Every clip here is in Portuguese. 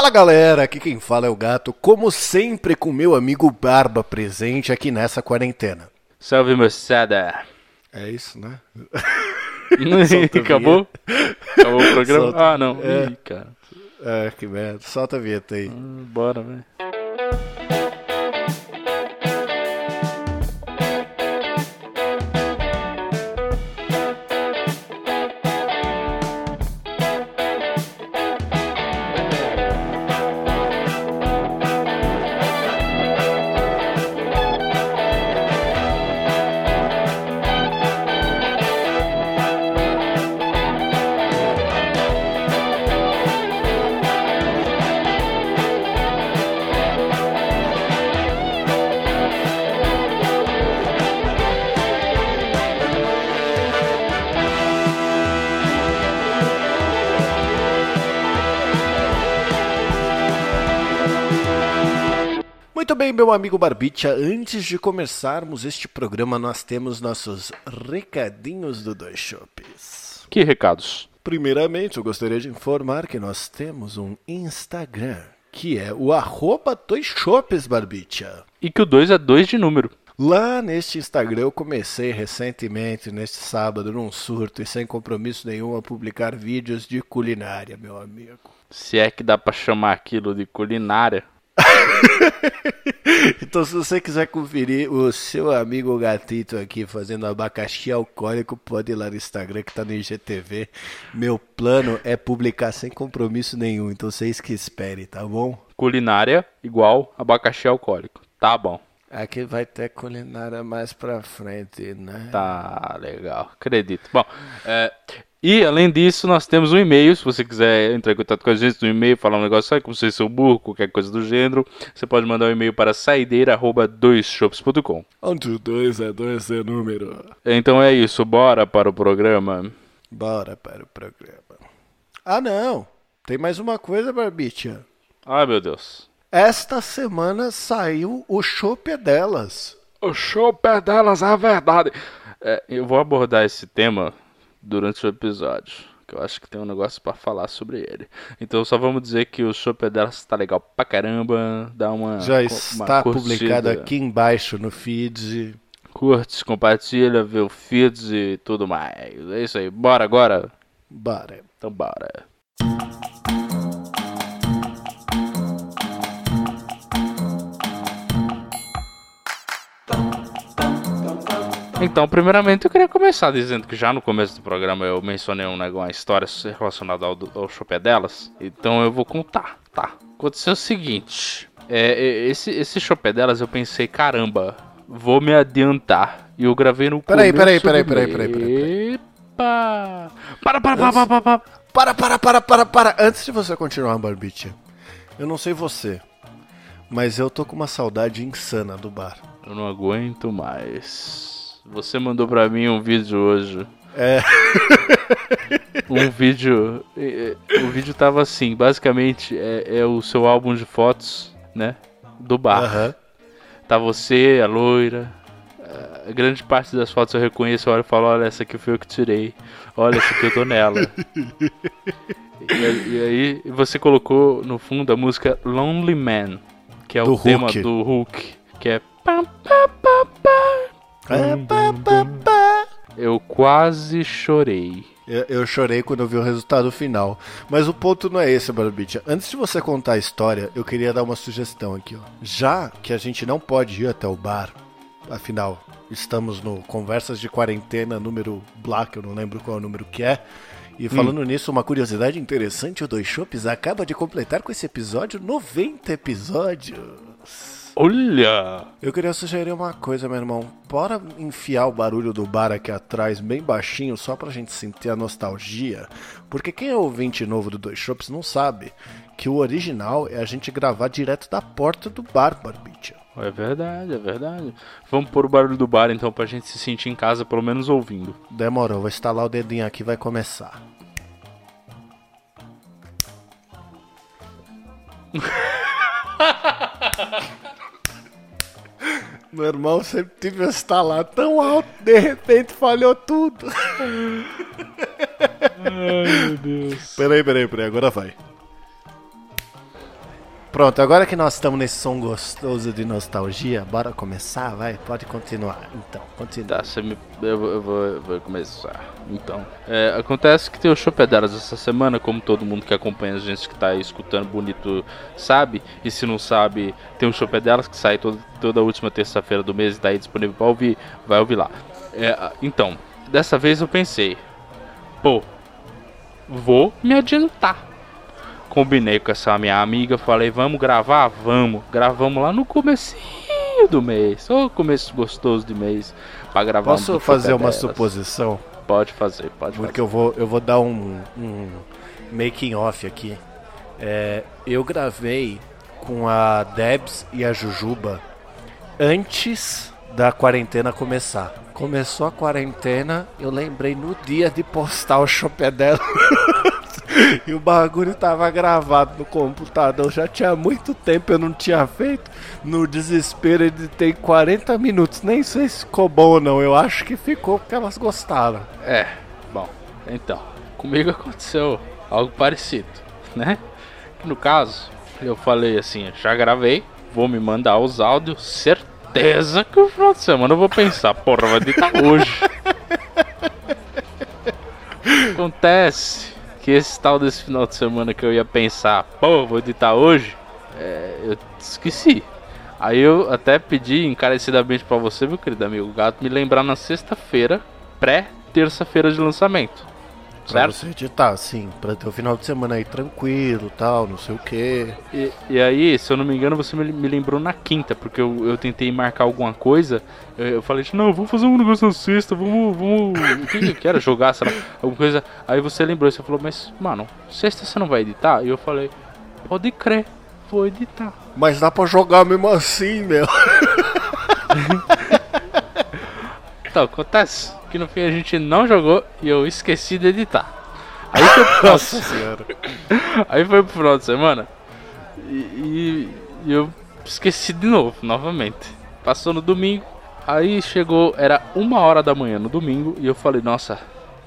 Fala galera, aqui quem fala é o Gato, como sempre com meu amigo Barba presente aqui nessa quarentena. Salve moçada. É isso, né? Acabou? Acabou o programa? Solta. Ah, não. É. Ih, cara. É, que merda. Solta a vinheta aí. Hum, Bora, velho. Meu amigo Barbicha, antes de começarmos este programa, nós temos nossos recadinhos do Dois Shops. Que recados? Primeiramente, eu gostaria de informar que nós temos um Instagram, que é o arroba Dois Shops, Barbicha. E que o 2 é 2 de número. Lá neste Instagram eu comecei recentemente, neste sábado, num surto e sem compromisso nenhum, a publicar vídeos de culinária, meu amigo. Se é que dá pra chamar aquilo de culinária. Então, se você quiser conferir o seu amigo gatito aqui fazendo abacaxi alcoólico, pode ir lá no Instagram que tá no IGTV. Meu plano é publicar sem compromisso nenhum, então vocês que esperem, tá bom? Culinária igual abacaxi alcoólico. Tá bom. Aqui vai ter culinária mais pra frente, né? Tá legal. Acredito. Bom, é, e além disso, nós temos um e-mail. Se você quiser entrar em contato com a gente no e-mail, falar um negócio aí, como se seu burro, qualquer coisa do gênero, você pode mandar um e-mail para saideira.doisshops.com. Onde o dois é dois é número. Então é isso, bora para o programa. Bora para o programa. Ah, não! Tem mais uma coisa, Barbicha. Ai meu Deus. Esta semana saiu o Chopp é delas. O show pé delas é a verdade. É, eu vou abordar esse tema durante o episódio. Que eu acho que tem um negócio pra falar sobre ele. Então só vamos dizer que o show pé delas tá legal pra caramba. Dá uma. Já uma está curtida. publicado aqui embaixo no feed. Curte, compartilha, vê o feeds e tudo mais. É isso aí. Bora agora? Bora. Então bora. Então, primeiramente, eu queria começar dizendo que já no começo do programa eu mencionei um negócio, uma história relacionada ao, ao chopé delas. Então eu vou contar, tá? Aconteceu o seguinte: é, é, esse, esse chopé delas eu pensei, caramba, vou me adiantar. E eu gravei no Peraí, começo peraí, peraí, mês. peraí, peraí, peraí, Epa! Para, para, para, para, para, para. Para, para, para, para, para. Antes de você continuar, Barbicha, eu não sei você, mas eu tô com uma saudade insana do bar. Eu não aguento mais. Você mandou pra mim um vídeo hoje. É. Um vídeo. O vídeo tava assim, basicamente é, é o seu álbum de fotos, né? Do bar. Tá você, a loira. A grande parte das fotos eu reconheço, eu olho e falo, olha, essa aqui foi eu que tirei. Olha, essa aqui eu tô nela. e, aí- e aí você colocou no fundo a música Lonely Man, que é Do o tema Hulk. do Hulk, que é. pam, pam, pam, Eu quase chorei. Eu, eu chorei quando eu vi o resultado final. Mas o ponto não é esse, Barbicha. Antes de você contar a história, eu queria dar uma sugestão aqui. Ó. Já que a gente não pode ir até o bar, afinal, estamos no Conversas de Quarentena número Black, eu não lembro qual é o número que é. E falando nisso, uma curiosidade interessante, o Dois Shops acaba de completar com esse episódio 90 episódios. Olha! Eu queria sugerir uma coisa, meu irmão. Bora enfiar o barulho do bar aqui atrás bem baixinho, só pra gente sentir a nostalgia. Porque quem é ouvinte novo do Dois Shops não sabe que o original é a gente gravar direto da porta do bar, Barbicha. É verdade, é verdade. Vamos pôr o barulho do bar então pra gente se sentir em casa, pelo menos ouvindo. Demorou, vou instalar o dedinho aqui e vai começar. Meu irmão sempre tive instalar tão alto, de repente falhou tudo. Ai, meu Deus. Peraí, peraí, peraí, agora vai. Pronto, agora que nós estamos nesse som gostoso de nostalgia, bora começar? Vai, pode continuar. Então, continua. Tá, você me... eu, eu, vou, eu vou começar. Então, é, acontece que tem o Chopedaras essa semana, como todo mundo que acompanha a gente que tá aí escutando bonito sabe. E se não sabe, tem o Chopedaras que sai toda, toda última terça-feira do mês e tá aí disponível pra ouvir. Vai ouvir lá. É, então, dessa vez eu pensei, pô, vou me adiantar combinei com essa minha amiga, falei, vamos gravar? Vamos. Gravamos lá no comecinho do mês. Ô, oh, começo gostoso de mês para gravar Posso um fazer uma delas. suposição? Pode fazer, pode Porque fazer. eu vou, eu vou dar um, um making off aqui. É, eu gravei com a Debs e a Jujuba antes da quarentena começar. Começou a quarentena, eu lembrei no dia de postar o chopé dela. e o bagulho tava gravado no computador. Já tinha muito tempo eu não tinha feito. No desespero ele tem 40 minutos. Nem sei se ficou bom ou não. Eu acho que ficou porque elas gostaram. É, bom, então. Comigo aconteceu algo parecido, né? No caso, eu falei assim, já gravei, vou me mandar os áudios, certeza que o final de semana eu vou pensar, porra, vai editar hoje. Acontece que esse tal desse final de semana que eu ia pensar, pô, vou editar hoje, é, eu esqueci. Aí eu até pedi encarecidamente para você, meu querido amigo gato, me lembrar na sexta-feira, pré-terça-feira de lançamento. Pra certo? você editar, sim, pra ter o final de semana aí tranquilo tal, não sei o que. E, e, aí, se eu não me engano, você me, me lembrou na quinta, porque eu, eu tentei marcar alguma coisa. Eu, eu falei, não, vamos fazer um negócio na sexta, vamos. vamos o que, que eu quero? Jogar, sei lá, alguma coisa. Aí você lembrou, você falou, mas, mano, sexta você não vai editar? E eu falei, pode crer, vou editar. Mas dá pra jogar mesmo assim, meu. então, acontece que no fim a gente não jogou e eu esqueci de editar. Aí foi pro Nossa senhora. Aí foi pro final de semana e, e, e eu esqueci de novo, novamente. Passou no domingo, aí chegou, era uma hora da manhã no domingo e eu falei, nossa,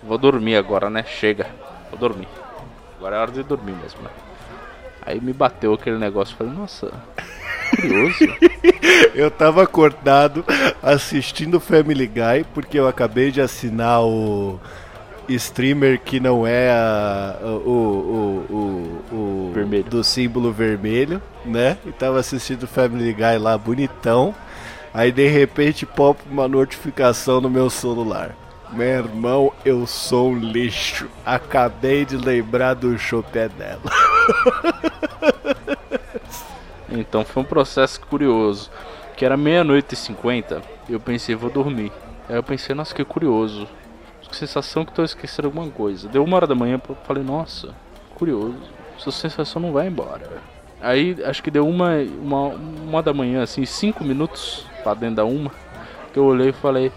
vou dormir agora, né? Chega, vou dormir. Agora é hora de dormir mesmo, né? Aí me bateu aquele negócio, falei, nossa, curioso. eu tava acordado assistindo Family Guy porque eu acabei de assinar o streamer que não é a, o, o, o, o vermelho. do símbolo vermelho, né? E tava assistindo Family Guy lá bonitão. Aí de repente pop uma notificação no meu celular. Meu irmão, eu sou um lixo. Acabei de lembrar do chopé dela. Então foi um processo curioso. Que era meia-noite e cinquenta, eu pensei, vou dormir. Aí eu pensei, nossa, que curioso. Que sensação que tô esquecendo alguma coisa. Deu uma hora da manhã, eu falei, nossa, curioso. Essa sensação não vai embora. Aí acho que deu uma, uma, uma da manhã, assim, cinco minutos pra dentro da uma, que eu olhei e falei,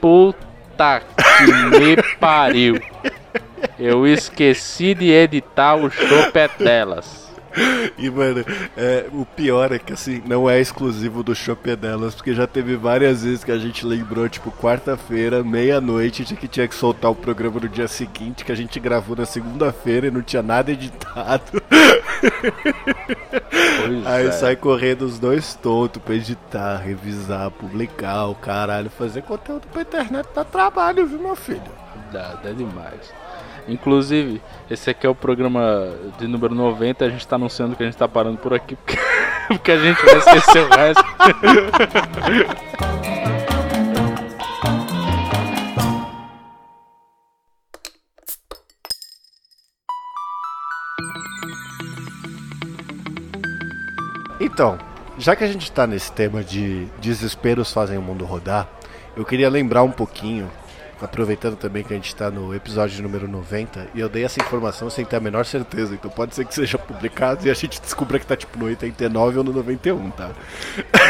puta que me pariu. Eu esqueci de editar o chopé delas. E, mano, é, o pior é que, assim, não é exclusivo do Chopp delas, porque já teve várias vezes que a gente lembrou, tipo, quarta-feira, meia-noite, de que tinha que soltar o programa no dia seguinte, que a gente gravou na segunda-feira e não tinha nada editado. Pois Aí é. sai correndo os dois tontos pra editar, revisar, publicar, o caralho, fazer conteúdo pra internet dá trabalho, viu, meu filho? Dá, dá demais. Inclusive, esse aqui é o programa de número 90. A gente está anunciando que a gente está parando por aqui porque, porque a gente vai esquecer o resto. Então, já que a gente está nesse tema de desesperos fazem o mundo rodar, eu queria lembrar um pouquinho aproveitando também que a gente está no episódio número 90, e eu dei essa informação sem ter a menor certeza, então pode ser que seja publicado e a gente descubra que está tipo no 89 ou no 91, tá?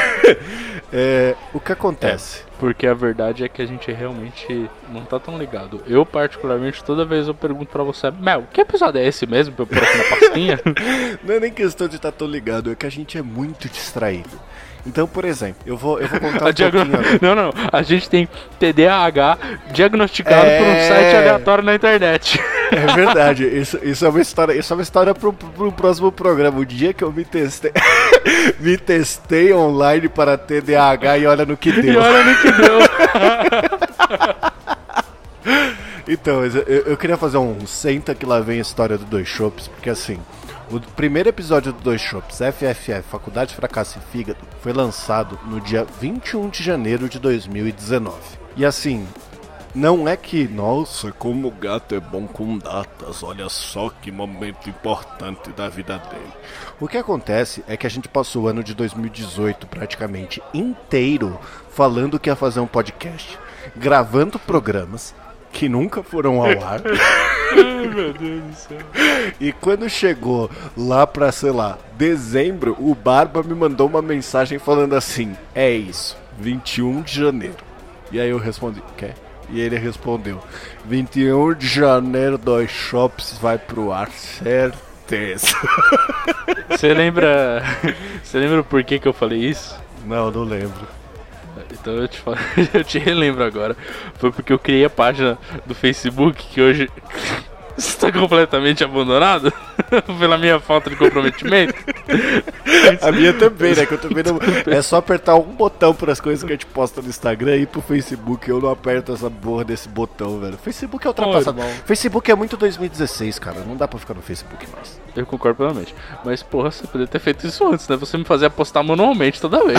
é, o que acontece? É, porque a verdade é que a gente realmente não tá tão ligado. Eu, particularmente, toda vez eu pergunto para você, Mel, que episódio é esse mesmo pra eu pôr aqui na pastinha? não é nem questão de estar tá tão ligado, é que a gente é muito distraído. Então, por exemplo, eu vou, eu vou contar um diagno... Não, não, a gente tem TDAH diagnosticado é... por um site aleatório na internet. É verdade, isso, isso é uma história, isso é uma história pro, pro próximo programa. O dia que eu me testei, me testei online para TDAH e olha no que deu. E olha no que deu. então, eu, eu, queria fazer um senta que lá vem a história do Dois Shops, porque assim, o primeiro episódio do Dois Shops, FFF, Faculdade Fracasso e Fígado, foi lançado no dia 21 de janeiro de 2019. E assim, não é que, nossa, como o gato é bom com datas, olha só que momento importante da vida dele. O que acontece é que a gente passou o ano de 2018 praticamente inteiro falando que ia fazer um podcast, gravando programas que nunca foram ao ar. Ai, meu Deus do céu. E quando chegou lá pra, sei lá, dezembro, o Barba me mandou uma mensagem falando assim: É isso, 21 de janeiro. E aí eu respondi: Quer? E ele respondeu: 21 de janeiro, dois shops vai pro ar, certeza. Você lembra. Você lembra por que, que eu falei isso? Não, não lembro. Então eu te, falo, eu te relembro agora. Foi porque eu criei a página do Facebook que hoje está completamente abandonado pela minha falta de comprometimento. a minha também, né? Que eu também não... É só apertar um botão para as coisas que a gente posta no Instagram e ir pro Facebook. Eu não aperto essa porra desse botão, velho. Facebook é ultrapassado. Oh, Facebook é muito 2016, cara. Não dá pra ficar no Facebook mais. Eu concordo plenamente. Mas, porra, você poderia ter feito isso antes, né? Você me fazia postar manualmente toda vez.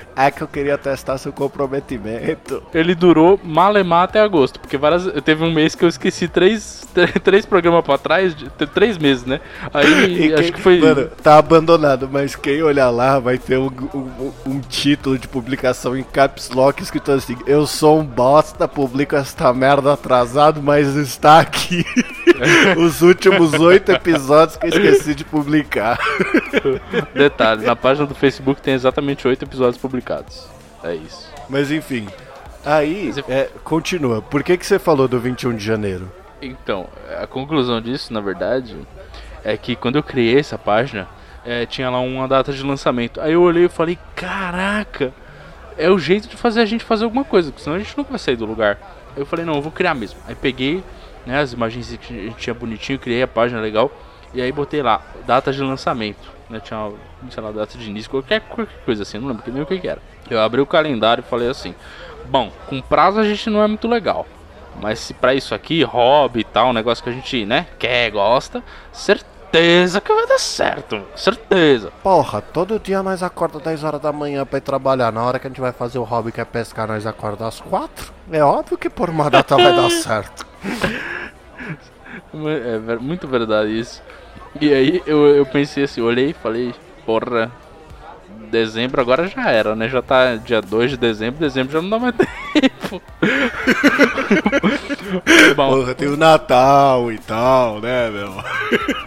É que eu queria testar seu comprometimento. Ele durou malemar até agosto, porque várias, teve um mês que eu esqueci três, três programas pra trás, três meses, né? Aí quem, acho que foi. Mano, tá abandonado, mas quem olhar lá vai ter um, um, um, título de publicação em caps lock escrito assim: Eu sou um bosta, publico esta merda atrasado, mas está aqui. Os últimos oito episódios que eu esqueci de publicar. Detalhe, na página do Facebook tem exatamente oito episódios publicados. É isso. Mas enfim. Aí, é, continua. Por que, que você falou do 21 de janeiro? Então, a conclusão disso, na verdade, é que quando eu criei essa página, é, tinha lá uma data de lançamento. Aí eu olhei e falei, caraca, é o jeito de fazer a gente fazer alguma coisa, porque senão a gente não vai sair do lugar. Aí eu falei, não, eu vou criar mesmo. Aí peguei né, as imagens que a gente tinha bonitinho, criei a página legal. E aí botei lá, data de lançamento. Né, tinha, uma, sei lá, data de início, qualquer, qualquer coisa assim, não lembro nem o que, que era. Eu abri o calendário e falei assim: Bom, com prazo a gente não é muito legal. Mas se pra isso aqui, hobby e tal, um negócio que a gente, né, quer, gosta, certeza que vai dar certo, certeza. Porra, todo dia nós acorda 10 horas da manhã pra ir trabalhar. Na hora que a gente vai fazer o hobby que é pescar, nós acorda às 4. É óbvio que por uma data vai dar certo. É muito verdade isso. E aí eu, eu pensei assim, olhei e falei, porra, dezembro agora já era, né? Já tá dia 2 de dezembro, dezembro já não dá mais tempo. Bom, Porra, tem o Natal e tal, né, meu?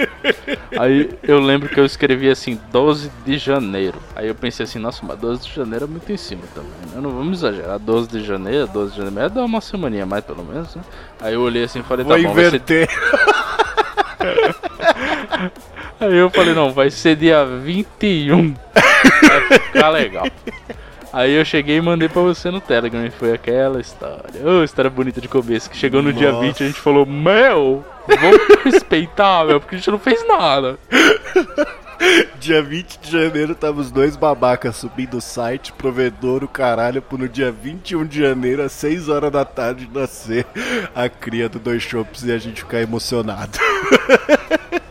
Aí eu lembro que eu escrevi assim, 12 de janeiro. Aí eu pensei assim, nossa, mas 12 de janeiro é muito em cima também. Né? Não vamos exagerar, 12 de janeiro, 12 de janeiro, é dar uma semaninha mais pelo menos, né? Aí eu olhei assim e falei, tá Vou bom, inverter. vai ser... Aí eu falei, não, vai ser dia 21. Vai ficar legal. Aí eu cheguei e mandei pra você no Telegram e foi aquela história. Oh, história bonita de começo. Que chegou no Nossa. dia 20 a gente falou, meu, vamos respeitar, meu, porque a gente não fez nada. Dia 20 de janeiro tava os dois babacas subindo o site, provedor, o caralho, pro no dia 21 de janeiro, às 6 horas da tarde, nascer a cria do Dois Shops e a gente ficar emocionado.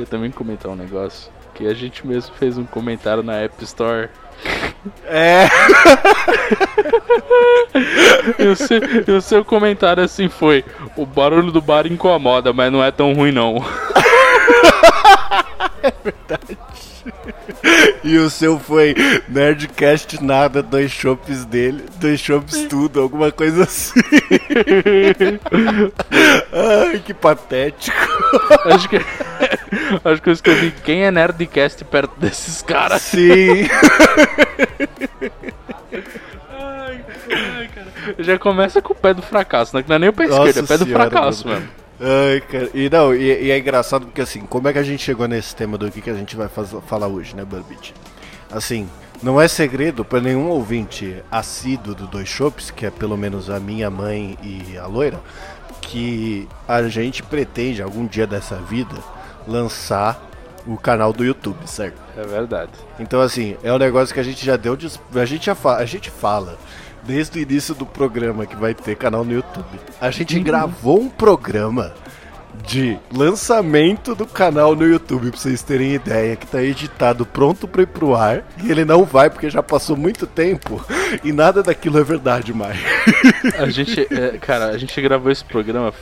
Queria também comentar um negócio que a gente mesmo fez um comentário na App Store. É. e, o seu, e o seu comentário assim foi: o barulho do bar incomoda, mas não é tão ruim não. é verdade. E o seu foi Nerdcast nada, dois chopps dele, dois chopps tudo, alguma coisa assim. Ai, que patético. Acho que, acho que eu escrevi quem é Nerdcast perto desses caras. Sim. ai, ai, cara. Já começa com o pé do fracasso, né? Que não é nem o pé esquerdo, é o pé do fracasso mano. mesmo. Ai, cara. E não, e, e, é engraçado porque assim, como é que a gente chegou nesse tema do que, que a gente vai fazer, falar hoje, né, Barbit? Assim, Não é segredo para nenhum ouvinte assíduo do Dois Shops, que é pelo menos a minha mãe e a loira, que a gente pretende algum dia dessa vida lançar o canal do YouTube, certo? É verdade. Então assim, é um negócio que a gente já deu, a gente já fa... a gente fala desde o início do programa que vai ter canal no YouTube. A gente uhum. gravou um programa de lançamento do canal no YouTube, pra vocês terem ideia, que tá editado pronto pra ir pro ar, e ele não vai porque já passou muito tempo e nada daquilo é verdade mais. A gente, é, cara, a gente gravou esse programa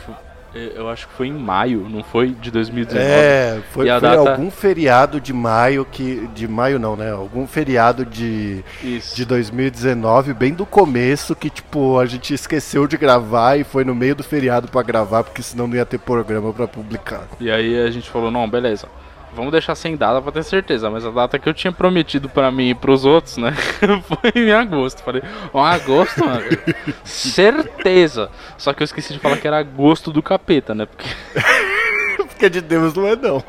eu acho que foi em maio, não foi? De 2019. É, foi, foi data... algum feriado de maio que. De maio não, né? Algum feriado de, Isso. de 2019, bem do começo, que tipo, a gente esqueceu de gravar e foi no meio do feriado para gravar, porque senão não ia ter programa para publicar. E aí a gente falou, não, beleza vamos deixar sem data pra ter certeza, mas a data que eu tinha prometido pra mim e pros outros, né, foi em agosto. Falei, ó, oh, agosto, mano, certeza. Só que eu esqueci de falar que era agosto do capeta, né, porque... porque de Deus não é não.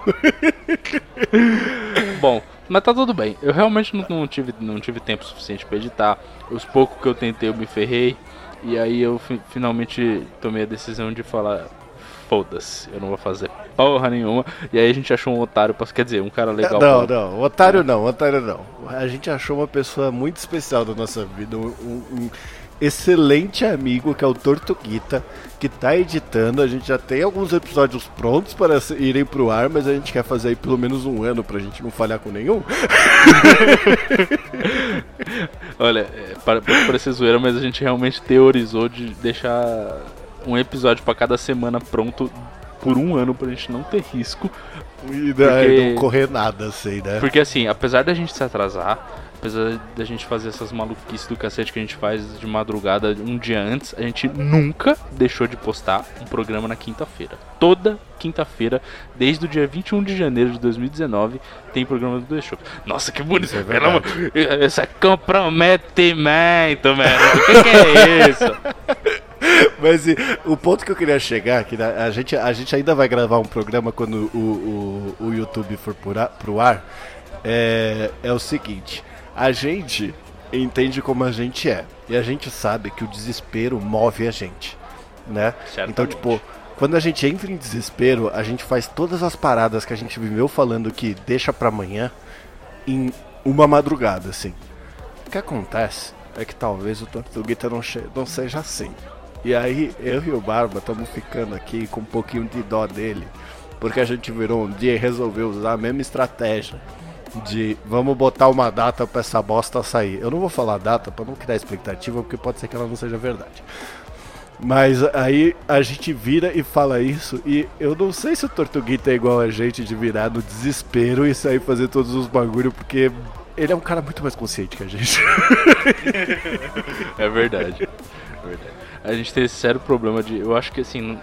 Bom, mas tá tudo bem. Eu realmente não, não, tive, não tive tempo suficiente para editar. Os poucos que eu tentei eu me ferrei. E aí eu fi finalmente tomei a decisão de falar, foda-se, eu não vou fazer porra nenhuma. E aí a gente achou um otário, quer dizer, um cara legal. Não, pra... não, otário não, otário não. A gente achou uma pessoa muito especial da nossa vida, um, um excelente amigo que é o Tortuguita, que tá editando. A gente já tem alguns episódios prontos para irem pro ar, mas a gente quer fazer aí pelo menos um ano pra gente não falhar com nenhum. Olha, é, para, parecer zoeira, mas a gente realmente teorizou de deixar um episódio para cada semana pronto por um ano pra gente não ter risco. E porque... não correr nada, assim, né? Porque assim, apesar da gente se atrasar, apesar da gente fazer essas maluquices do cacete que a gente faz de madrugada um dia antes, a gente nunca deixou de postar um programa na quinta-feira. Toda quinta-feira, desde o dia 21 de janeiro de 2019, tem programa do The Show. Nossa, que bonito! Isso é, isso é comprometimento, mano. O que, que é isso? Mas e, o ponto que eu queria chegar, que a gente, a gente ainda vai gravar um programa quando o, o, o YouTube for pro ar, pro ar é, é o seguinte: a gente entende como a gente é. E a gente sabe que o desespero move a gente. Né? Certamente. Então, tipo, quando a gente entra em desespero, a gente faz todas as paradas que a gente viveu falando que deixa para amanhã em uma madrugada, assim. O que acontece é que talvez o Tortuguita não, não seja assim. E aí, eu e o Barba estamos ficando aqui com um pouquinho de dó dele, porque a gente virou um dia e resolveu usar a mesma estratégia de vamos botar uma data para essa bosta sair. Eu não vou falar data para não criar expectativa, porque pode ser que ela não seja verdade. Mas aí a gente vira e fala isso, e eu não sei se o Tortuguita é igual a gente de virar no desespero e sair fazer todos os bagulho, porque ele é um cara muito mais consciente que a gente. é verdade. É verdade a gente tem esse sério problema de. Eu acho que assim,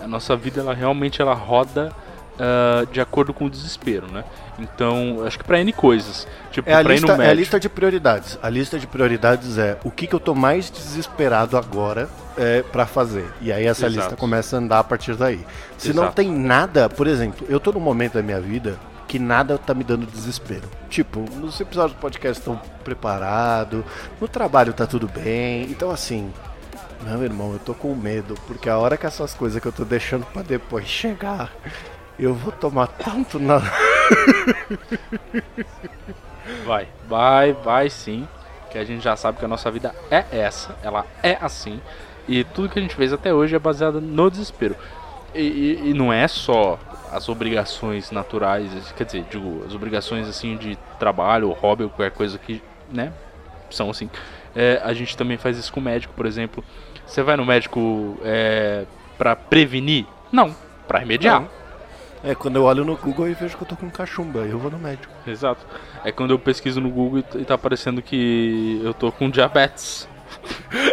a nossa vida ela realmente ela roda uh, de acordo com o desespero, né? Então, acho que pra N coisas. Tipo, é a, lista, é a lista de prioridades. A lista de prioridades é o que, que eu tô mais desesperado agora é, para fazer. E aí essa Exato. lista começa a andar a partir daí. Se Exato. não tem nada, por exemplo, eu tô num momento da minha vida que nada tá me dando desespero. Tipo, nos episódios do podcast estão preparados, no trabalho tá tudo bem. Então, assim, meu irmão, eu tô com medo, porque a hora que essas coisas que eu tô deixando para depois chegar, eu vou tomar tanto na. vai, vai, vai sim. Que a gente já sabe que a nossa vida é essa, ela é assim. E tudo que a gente fez até hoje é baseado no desespero. E, e, e não é só as obrigações naturais, quer dizer, digo, as obrigações assim de trabalho, hobby qualquer coisa que, né, são assim. É, a gente também faz isso com o médico, por exemplo. Você vai no médico é, para prevenir? Não, para remediar. Não. É, quando eu olho no Google e vejo que eu tô com cachumba, eu vou no médico. Exato. É quando eu pesquiso no Google e tá aparecendo que eu tô com diabetes.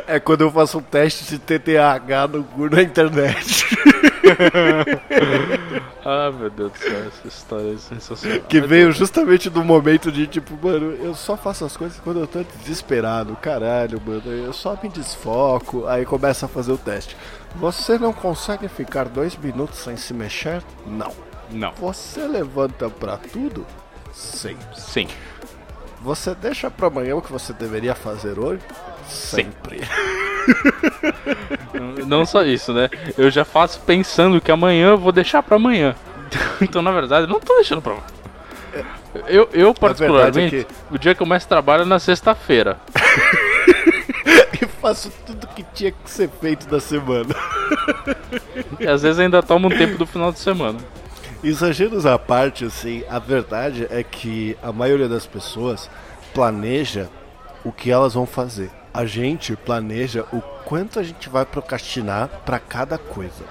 É quando eu faço um teste de TTH no Google na internet. ah, meu Deus do céu, essa história é sensacional. Que veio justamente do momento de tipo, mano, eu só faço as coisas quando eu tô desesperado, caralho, mano, eu só me desfoco, aí começa a fazer o teste. Você não consegue ficar dois minutos sem se mexer? Não. Não. Você levanta pra tudo? Sim. Sim. você deixa pra amanhã o que você deveria fazer hoje? Sempre. Não só isso, né? Eu já faço pensando que amanhã eu vou deixar pra amanhã. Então, na verdade, eu não tô deixando pra amanhã. Eu, eu particularmente, é que- o dia que eu mais trabalho é na sexta-feira. e faço tudo que tinha que ser feito da semana. E às vezes ainda toma um tempo do final de semana. Exageros à parte, assim, a verdade é que a maioria das pessoas planeja o que elas vão fazer. A gente planeja o quanto a gente vai procrastinar pra cada coisa.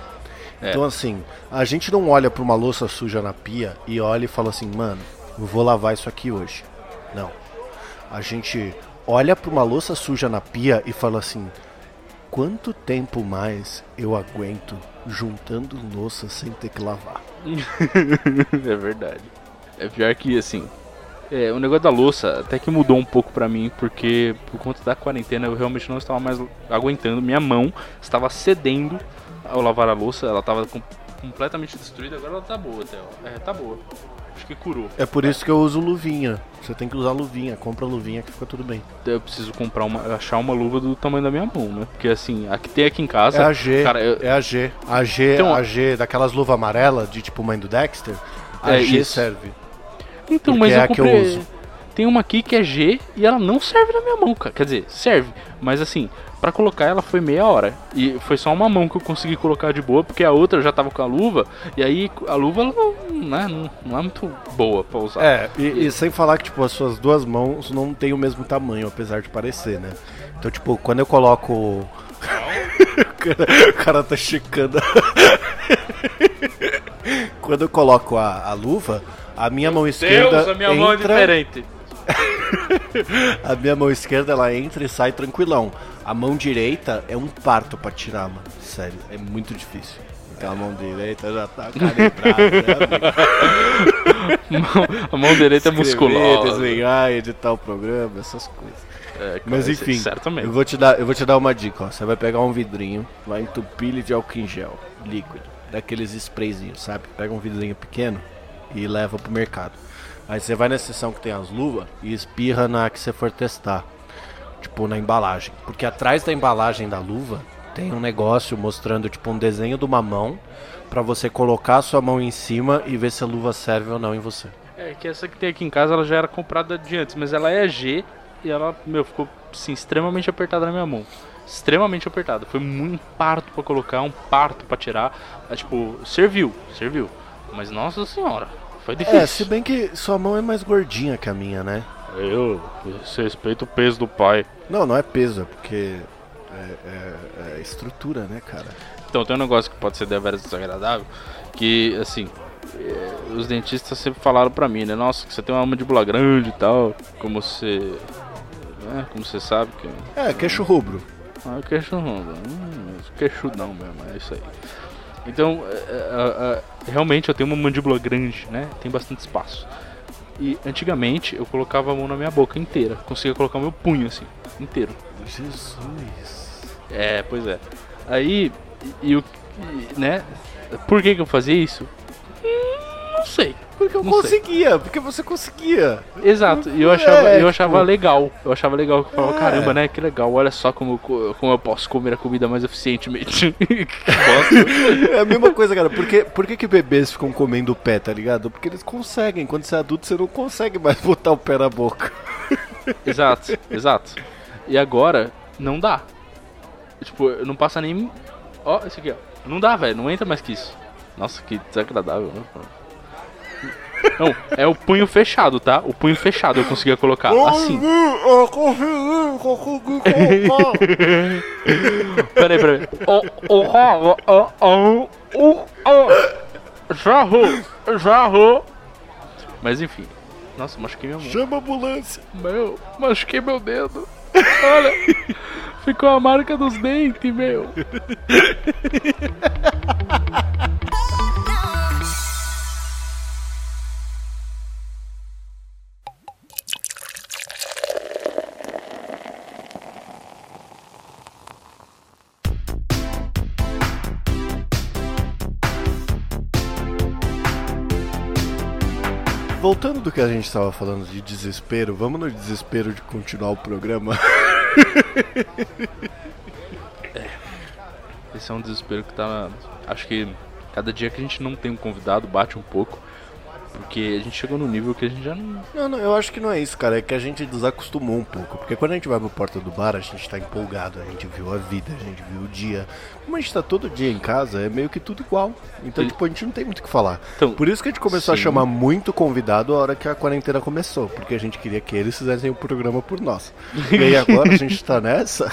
É. Então, assim, a gente não olha pra uma louça suja na pia e olha e fala assim, mano, eu vou lavar isso aqui hoje. Não. A gente olha pra uma louça suja na pia e fala assim, quanto tempo mais eu aguento juntando louça sem ter que lavar? é verdade. É pior que, assim, é, o negócio da louça até que mudou um pouco pra mim, porque por conta da quarentena eu realmente não estava mais aguentando. Minha mão estava cedendo ao lavar a louça, ela estava com- completamente destruída, agora ela tá boa até, ó. É, tá boa. Acho que curou. É por isso que eu uso luvinha. Você tem que usar luvinha, compra luvinha que fica tudo bem. Eu preciso comprar uma, achar uma luva do tamanho da minha mão, né? Porque assim, a que tem aqui em casa. É a G, Cara, eu- é a G. A G, Então- a G daquelas luvas amarelas, de tipo mãe do Dexter, a É G isso. serve. Então, Porque mas é eu a que eu uso. Tem uma aqui que é G e ela não serve na minha mão, cara. Quer dizer, serve, mas assim, pra colocar ela foi meia hora. E foi só uma mão que eu consegui colocar de boa, porque a outra eu já tava com a luva. E aí a luva não, né, não, não é muito boa pra usar. É, e, e sem falar que tipo as suas duas mãos não têm o mesmo tamanho, apesar de parecer, né? Então, tipo, quando eu coloco o cara, o cara tá checando. quando eu coloco a, a luva, a minha mão esquerda Deus, a minha mão é entra diferente. A minha mão esquerda ela entra e sai tranquilão. A mão direita é um parto pra tirar, mano. Sério, é muito difícil. Então a mão direita já tá calibrada, né? a mão direita é Escrever, musculosa. desenhar, editar o programa, essas coisas. É, Mas enfim, Certamente. eu vou te dar, eu vou te dar uma dica, ó. Você vai pegar um vidrinho, vai entupir ele de álcool em gel, líquido, daqueles sprayzinhos, sabe? Pega um vidrinho pequeno e leva pro mercado. Aí você vai na seção que tem as luvas e espirra na que você for testar. Tipo, na embalagem. Porque atrás da embalagem da luva tem um negócio mostrando, tipo, um desenho de uma mão pra você colocar a sua mão em cima e ver se a luva serve ou não em você. É que essa que tem aqui em casa ela já era comprada de antes, mas ela é G e ela, meu, ficou assim, extremamente apertada na minha mão. Extremamente apertada. Foi muito parto pra colocar, um parto pra tirar. É, tipo, serviu, serviu. Mas nossa senhora, foi difícil. É, se bem que sua mão é mais gordinha que a minha, né? Eu respeito o peso do pai. Não, não é peso, é porque é, é- é estrutura, né, cara? Então tem um negócio que pode ser deveras desagradável, que assim, é, os dentistas sempre falaram pra mim, né? Nossa, que você tem uma mandíbula grande e tal, como você. Né, como você sabe que. É, queixo rubro. Ah, queixo não, hum, queixudão mesmo, é isso aí. Então, é, é, realmente eu tenho uma mandíbula grande, né? Tem bastante espaço. E antigamente eu colocava a mão na minha boca inteira, conseguia colocar o meu punho assim, inteiro. Jesus. É, pois é. Aí, e, o. né? Por que que eu fazia isso? Hum, Não sei. Porque eu Não sei. conseguia, porque você conseguia. Exato, e eu achava, É, eu achava tipo- legal. Eu achava legal. Eu falava, É. caramba, né? Que legal. Olha só como, como eu posso comer a comida mais eficientemente. É a mesma coisa, cara. Por que, por que, que bebês ficam comendo o pé, tá ligado? Porque eles conseguem. Quando você é adulto, você não consegue mais botar o pé na boca. exato, exato. E agora, não dá. Tipo, não passa nem. Ó, esse aqui, ó. Não dá, velho. Não entra mais que isso. Nossa, que desagradável, né? Não, é o punho fechado, tá? O punho fechado eu conseguia colocar assim. Eu consegui, consegui colocar. Peraí, peraí. O, o, o, o, o, o, Jarrou, jarrou. Mas enfim. Nossa, machuquei minha mão. Chama a ambulância. Meu, machuquei meu dedo. Olha, ficou a marca dos dentes, meu. voltando do que a gente estava falando de desespero, vamos no desespero de continuar o programa. Esse é um desespero que tá. Acho que cada dia que a gente não tem um convidado bate um pouco. Porque a gente chegou no nível que a gente já não. Não, não, eu acho que não é isso, cara. É que a gente desacostumou um pouco. Porque quando a gente vai pra porta do bar, a gente tá empolgado. A gente viu a vida, a gente viu o dia. Como a gente tá todo dia em casa, é meio que tudo igual. Então, E- tipo, a gente não tem muito o que falar. Então, Por isso que a gente começou a sim. chamar muito convidado a hora que a quarentena começou. Porque a gente queria que eles fizessem o programa por nós. E aí agora a gente tá nessa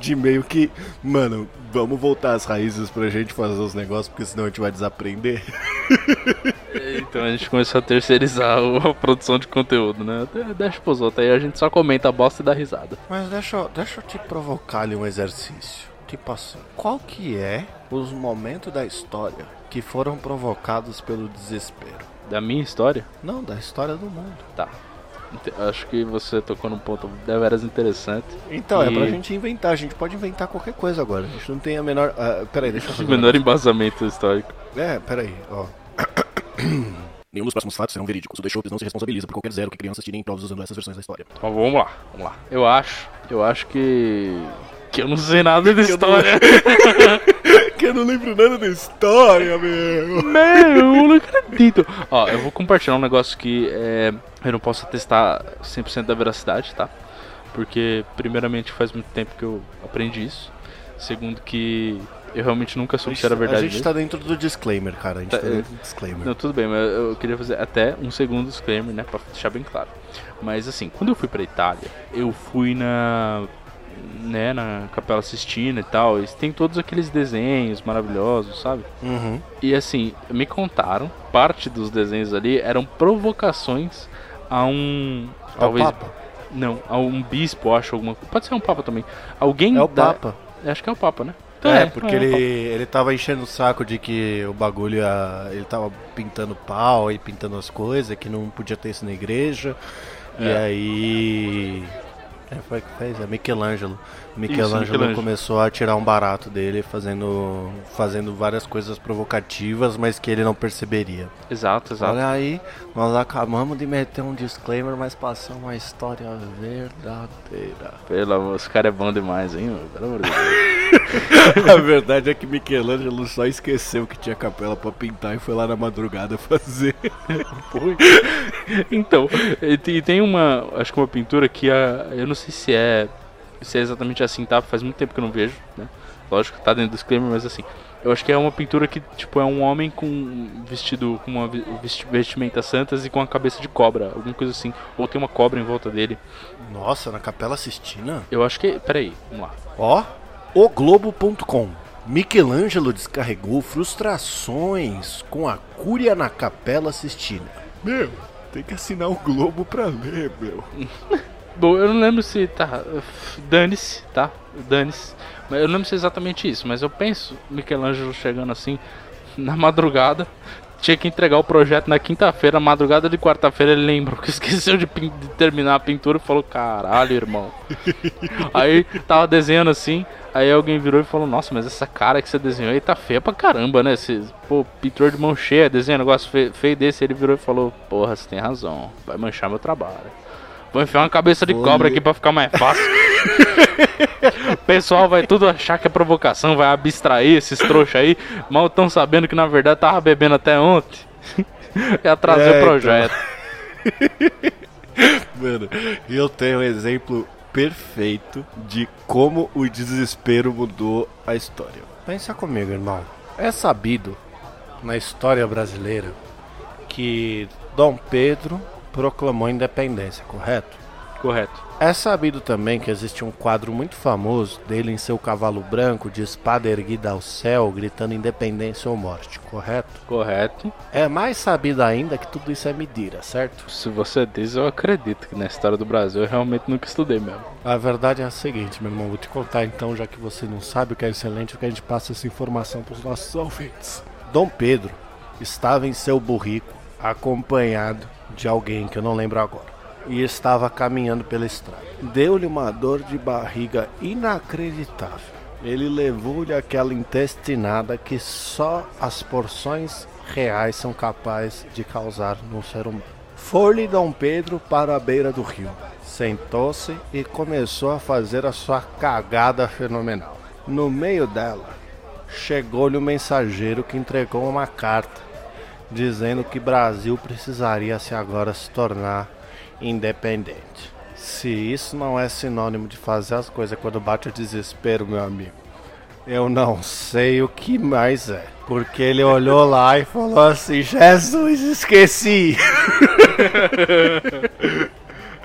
de meio que, mano, vamos voltar às raízes pra gente fazer os negócios, porque senão a gente vai desaprender. Então a gente começou a terceirizar a produção de conteúdo, né? De- Deixa pros outros aí, a gente só comenta a bosta e dá risada. Mas deixa, eu- deixa eu te provocar ali um exercício. Tipo assim, qual que é os momentos da história que foram provocados pelo desespero? Da minha história, Não, da história do mundo. tá. Acho que você tocou num ponto deveras interessante. Então, é E- pra gente inventar. A gente pode inventar qualquer coisa agora. A gente não tem a menor. ah, peraí, deixa eu O menor embasamento histórico. É, peraí, ó. Nenhum dos próximos fatos serão verídicos. O The Shops não se responsabiliza por qualquer zero que crianças tirem em provas usando essas versões da história. Então vamos lá, vamos lá. Eu acho, eu acho que. que eu não sei nada da história. que eu não lembro nada da história, meu. Meu, eu não acredito. Ó, eu vou compartilhar um negócio que é, eu não posso atestar 100% da veracidade, tá? Porque, primeiramente, faz muito tempo que eu aprendi isso. Segundo, que eu realmente nunca soube se era verdade A gente mesmo. tá dentro do disclaimer, cara. A gente Tá, tá, é. dentro do disclaimer. Não, tudo bem, mas eu queria fazer até um segundo disclaimer, né, pra deixar bem claro. Mas assim, quando eu fui pra Itália, eu fui na né, na Capela Sistina e tal, e tem todos aqueles desenhos maravilhosos, sabe? Uhum. E assim, me contaram, parte dos desenhos ali eram provocações a um É o talvez Papa? não, a um bispo, acho alguma. Pode ser um papa também. Alguém É o da- Papa. Acho que é o papa, né? É, porque é ele, ele tava enchendo o saco de que o bagulho ia, ele tava pintando pau e pintando as coisas, que não podia ter isso na igreja. E É. aí. Quem foi que fez? É Michelangelo. Michelangelo, Michelangelo. começou a tirar um barato dele fazendo, fazendo várias coisas provocativas, mas que ele não perceberia. Exato, exato. Olha aí, nós acabamos de meter um disclaimer, mas passamos uma história verdadeira. Pelo amor, esse cara é bom demais, hein? meu? Pelo amor de Deus. A verdade é que Michelangelo só esqueceu que tinha capela pra pintar e foi lá na madrugada fazer. Então, e tem- e tem uma, acho que uma pintura que a, eu não sei se é, se é exatamente assim, tá? Faz muito tempo que eu não vejo, né? Lógico que tá dentro do disclaimer, mas assim, eu acho que é uma pintura que, tipo, é um homem com um vestido, com uma vestimenta santas e com a cabeça de cobra, alguma coisa assim. Ou tem uma cobra em volta dele. Nossa, na Capela Sistina? Eu acho que, peraí, vamos lá. Ó, o Globo.com. Michelangelo descarregou frustrações com a cúria na Capela Sistina. Meu, tem que assinar o Globo pra ler, meu. Bom, eu não lembro se tá. Dane-se, tá? Dane-se. Mas eu não lembro se é exatamente isso, mas eu penso Michelangelo chegando assim na madrugada. Tinha que entregar o projeto na quinta-feira, madrugada de quarta-feira ele lembrou que esqueceu de, de terminar a pintura e falou: Caralho, irmão. aí tava desenhando assim, aí alguém virou e falou: Nossa, mas essa cara que você desenhou aí tá feia pra caramba, né? Esse, pô, pintor de mão cheia, desenha um negócio feio, feio desse. Ele virou e falou: Porra, você tem razão, vai manchar meu trabalho. Vou enfiar uma cabeça de Vou cobra aqui pra ficar mais fácil. o pessoal vai tudo achar que é provocação, vai abstrair esses trouxas aí. Mal estão sabendo que na verdade tava bebendo até ontem. e atrasei É, o projeto. Mano, eu tenho um exemplo perfeito de como o desespero mudou a história. Pensa comigo, irmão. É sabido na história brasileira que Dom Pedro proclamou a independência, correto? Correto. É sabido também que existe um quadro muito famoso dele em seu cavalo branco, de espada erguida ao céu, gritando independência ou morte, correto? Correto. É mais sabido ainda que tudo isso é mentira, certo? Se você diz, eu acredito que na história do Brasil eu realmente nunca estudei mesmo. A verdade é a seguinte, meu irmão, vou te contar então, já que você não sabe o que é excelente, o que a gente passa essa informação para os nossos ouvintes. Dom Pedro estava em seu burrico, acompanhado de alguém que eu não lembro agora, e estava caminhando pela estrada. Deu-lhe uma dor de barriga inacreditável. Ele levou-lhe aquela intestinada que só as porções reais são capazes de causar no ser humano. Foi-lhe Dom Pedro para a beira do rio. Sentou-se e começou a fazer a sua cagada fenomenal. No meio dela, chegou-lhe o um mensageiro que entregou uma carta dizendo que Brasil precisaria se agora se tornar independente. Se isso não é sinônimo de fazer as coisas quando bate o desespero, meu amigo, eu não sei o que mais é. Porque ele olhou lá e falou assim: Jesus, esqueci.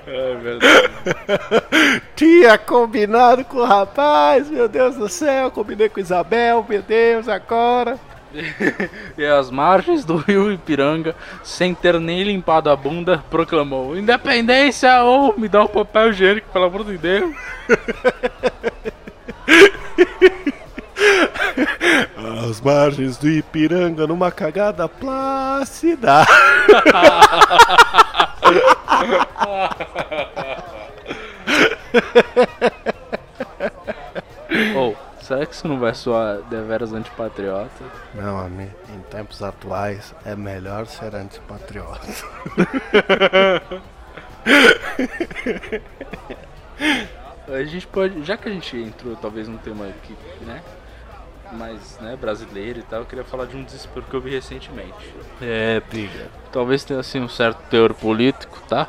É verdade. Tinha combinado com o rapaz, meu Deus do céu, combinei com Isabel, meu Deus, agora. e às margens do rio Ipiranga, sem ter nem limpado a bunda, proclamou: Independência ou me dá o papel higiênico, pelo amor de Deus. Às margens do Ipiranga, numa cagada plácida. Será que isso não vai soar deveras antipatriota? Não, amigo, em tempos atuais é melhor ser antipatriota. a gente pode, já que a gente entrou talvez num tema aqui, né, mais né, brasileiro e tal, eu queria falar de um desespero que eu vi recentemente. É, briga. Talvez tenha assim um certo teor político, tá?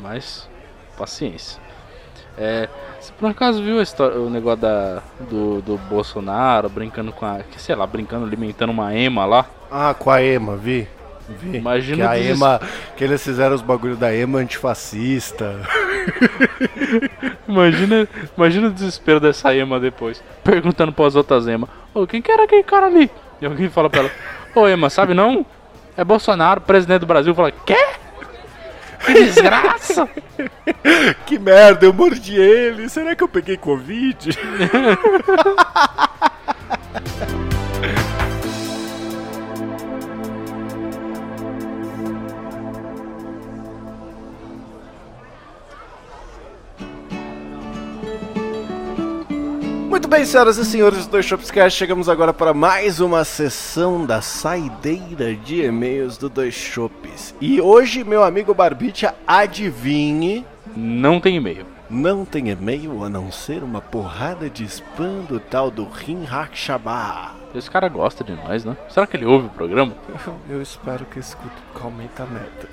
Mas paciência. É, você por acaso viu história, o negócio da, do, do Bolsonaro brincando com a. sei lá, brincando, alimentando uma Ema lá? Ah, com a Ema, vi. Vi. Imagina que a Ema. Que eles fizeram os bagulhos da Ema antifascista. imagina, imagina o desespero dessa Ema depois. Perguntando para as outras Ema: Ô, quem que era aquele cara ali? E alguém fala pra ela: Ô, Ema, sabe não? É Bolsonaro, presidente do Brasil. Fala: Quê? Que desgraça! que merda, eu mordi ele. Será que eu peguei Covid? bem, senhoras e senhores do Dois Shopscast, chegamos agora para mais uma sessão da saideira de e-mails do Dois Shops. E hoje, meu amigo Barbicha, adivinhe... Não tem e-mail. Não tem e-mail a não ser uma porrada de spam do tal do Rin Hakshabah. Esse cara gosta de nós, né? Será que ele ouve o programa? Eu, eu espero que escute calmamente a meta.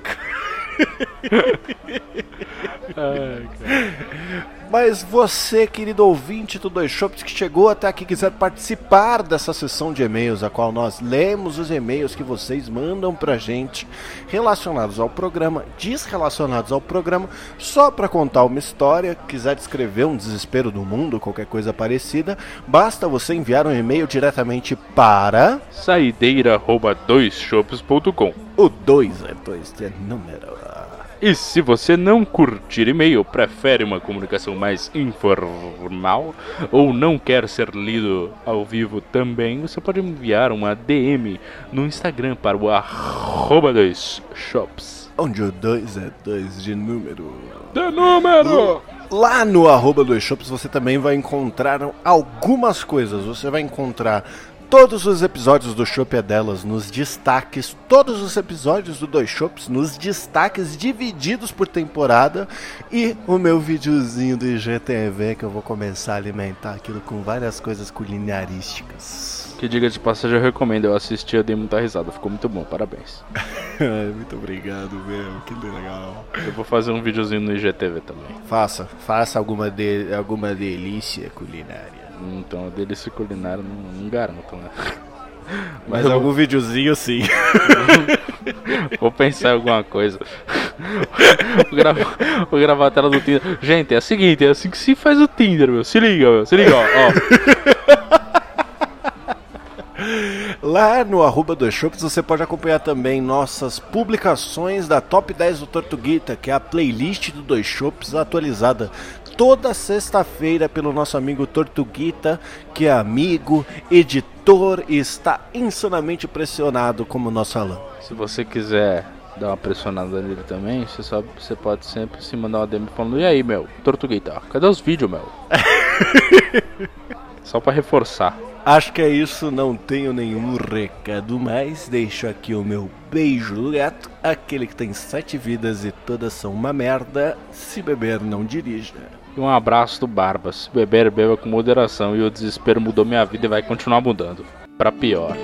Mas você, querido ouvinte do Dois Shops, que chegou até aqui quiser participar dessa sessão de e-mails, a qual nós lemos os e-mails que vocês mandam pra gente relacionados ao programa, desrelacionados ao programa, só para contar uma história, quiser descrever um desespero do mundo, qualquer coisa parecida, basta você enviar um e-mail diretamente para saideira@doisshops.com. O 2 é 2 de número. E se você não curtir e-mail, prefere uma comunicação mais informal ou não quer ser lido ao vivo também, você pode enviar uma DM no Instagram para o arroba 2shops. Onde o 2 é 2 de número. De número! Lá no arroba 2shops você também vai encontrar algumas coisas. Você vai encontrar todos os episódios do Shop é delas nos destaques, todos os episódios do Dois Shops nos destaques divididos por temporada e o meu videozinho do IGTV que eu vou começar a alimentar aquilo com várias coisas culinarísticas. Que diga de passagem eu recomendo, eu assisti, eu dei muita risada, ficou muito bom, parabéns. muito obrigado mesmo, que legal. Eu vou fazer um videozinho no IGTV também. Faça, faça alguma, de, alguma delícia culinária. Então, a delícia culinária não, não garanto, né? Mas, Mas algum videozinho sim. Vou pensar em alguma coisa. Vou gravar, vou gravar a tela do Tinder. Gente, é o seguinte, é assim que se faz o Tinder, meu. Se liga, meu. Se liga, ó. ó. Lá no arroba dos Shops você pode acompanhar também nossas publicações da Top 10 do Tortuguita, que é a playlist do Dois Shops atualizada toda sexta-feira pelo nosso amigo Tortuguita, que é amigo, editor e está insanamente pressionado como nosso Alan. Se você quiser dar uma pressionada nele também, você, sabe, você pode sempre se mandar uma DM falando: E aí, meu, Tortuguita, cadê os vídeos, meu? Só para reforçar. Acho que é isso, não tenho nenhum recado mais. Deixo aqui o meu beijo do gato, aquele que tem sete vidas e todas são uma merda. Se beber, não dirija. E um abraço do Barba. Se beber, beba com moderação. E o desespero mudou minha vida e vai continuar mudando. Pra pior.